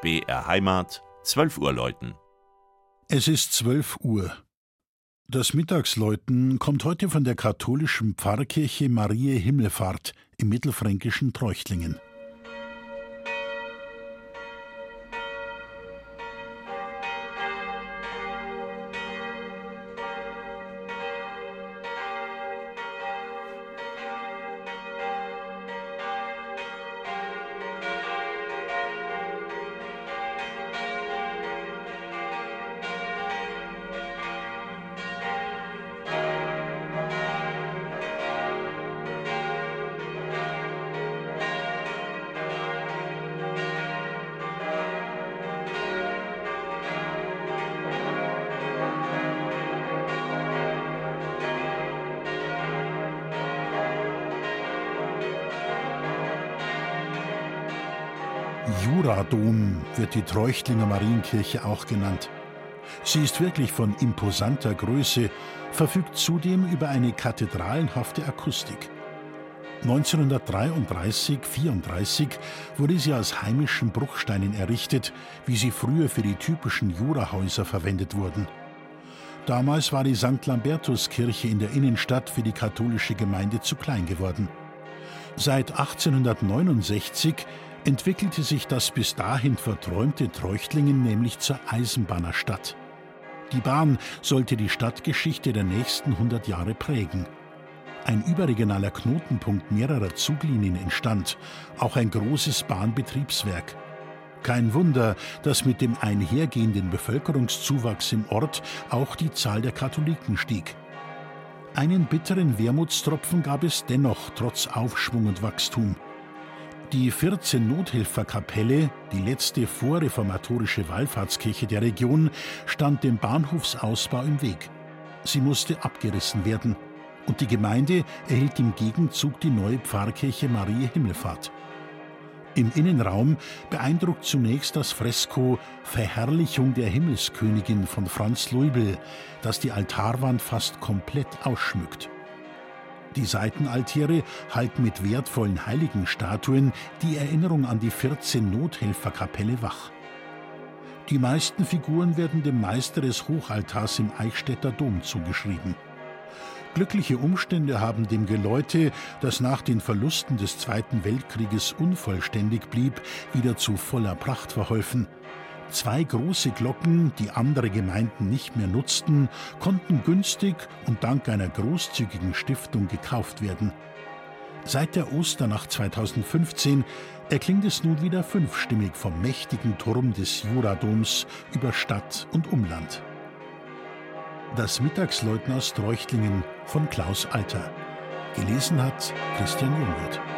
BR Heimat, 12 Uhr läuten. Es ist 12 Uhr. Das Mittagsläuten kommt heute von der katholischen Pfarrkirche Marie Himmelfahrt im mittelfränkischen Treuchtlingen. Juradom wird die Treuchtlinger Marienkirche auch genannt. Sie ist wirklich von imposanter Größe, verfügt zudem über eine kathedralenhafte Akustik. 1933-34 wurde sie aus heimischen Bruchsteinen errichtet, wie sie früher für die typischen Jurahäuser verwendet wurden. Damals war die St. Lambertuskirche in der Innenstadt für die katholische Gemeinde zu klein geworden. Seit 1869 entwickelte sich das bis dahin verträumte Treuchtlingen nämlich zur Eisenbahnerstadt. Die Bahn sollte die Stadtgeschichte der nächsten 100 Jahre prägen. Ein überregionaler Knotenpunkt mehrerer Zuglinien entstand, auch ein großes Bahnbetriebswerk. Kein Wunder, dass mit dem einhergehenden Bevölkerungszuwachs im Ort auch die Zahl der Katholiken stieg. Einen bitteren Wermutstropfen gab es dennoch trotz Aufschwung und Wachstum. Die 14 Nothelferkapelle, die letzte vorreformatorische Wallfahrtskirche der Region, stand dem Bahnhofsausbau im Weg. Sie musste abgerissen werden und die Gemeinde erhielt im Gegenzug die neue Pfarrkirche Marie Himmelfahrt. Im Innenraum beeindruckt zunächst das Fresko Verherrlichung der Himmelskönigin von Franz Leubel, das die Altarwand fast komplett ausschmückt. Die Seitenaltäre halten mit wertvollen Heiligenstatuen die Erinnerung an die 14 Nothelferkapelle wach. Die meisten Figuren werden dem Meister des Hochaltars im Eichstätter Dom zugeschrieben. Glückliche Umstände haben dem Geläute, das nach den Verlusten des Zweiten Weltkrieges unvollständig blieb, wieder zu voller Pracht verholfen. Zwei große Glocken, die andere Gemeinden nicht mehr nutzten, konnten günstig und dank einer großzügigen Stiftung gekauft werden. Seit der Osternacht 2015 erklingt es nun wieder fünfstimmig vom mächtigen Turm des Juradoms über Stadt und Umland. Das Mittagsläuten aus Treuchtlingen von Klaus Alter. Gelesen hat Christian Jungwirth.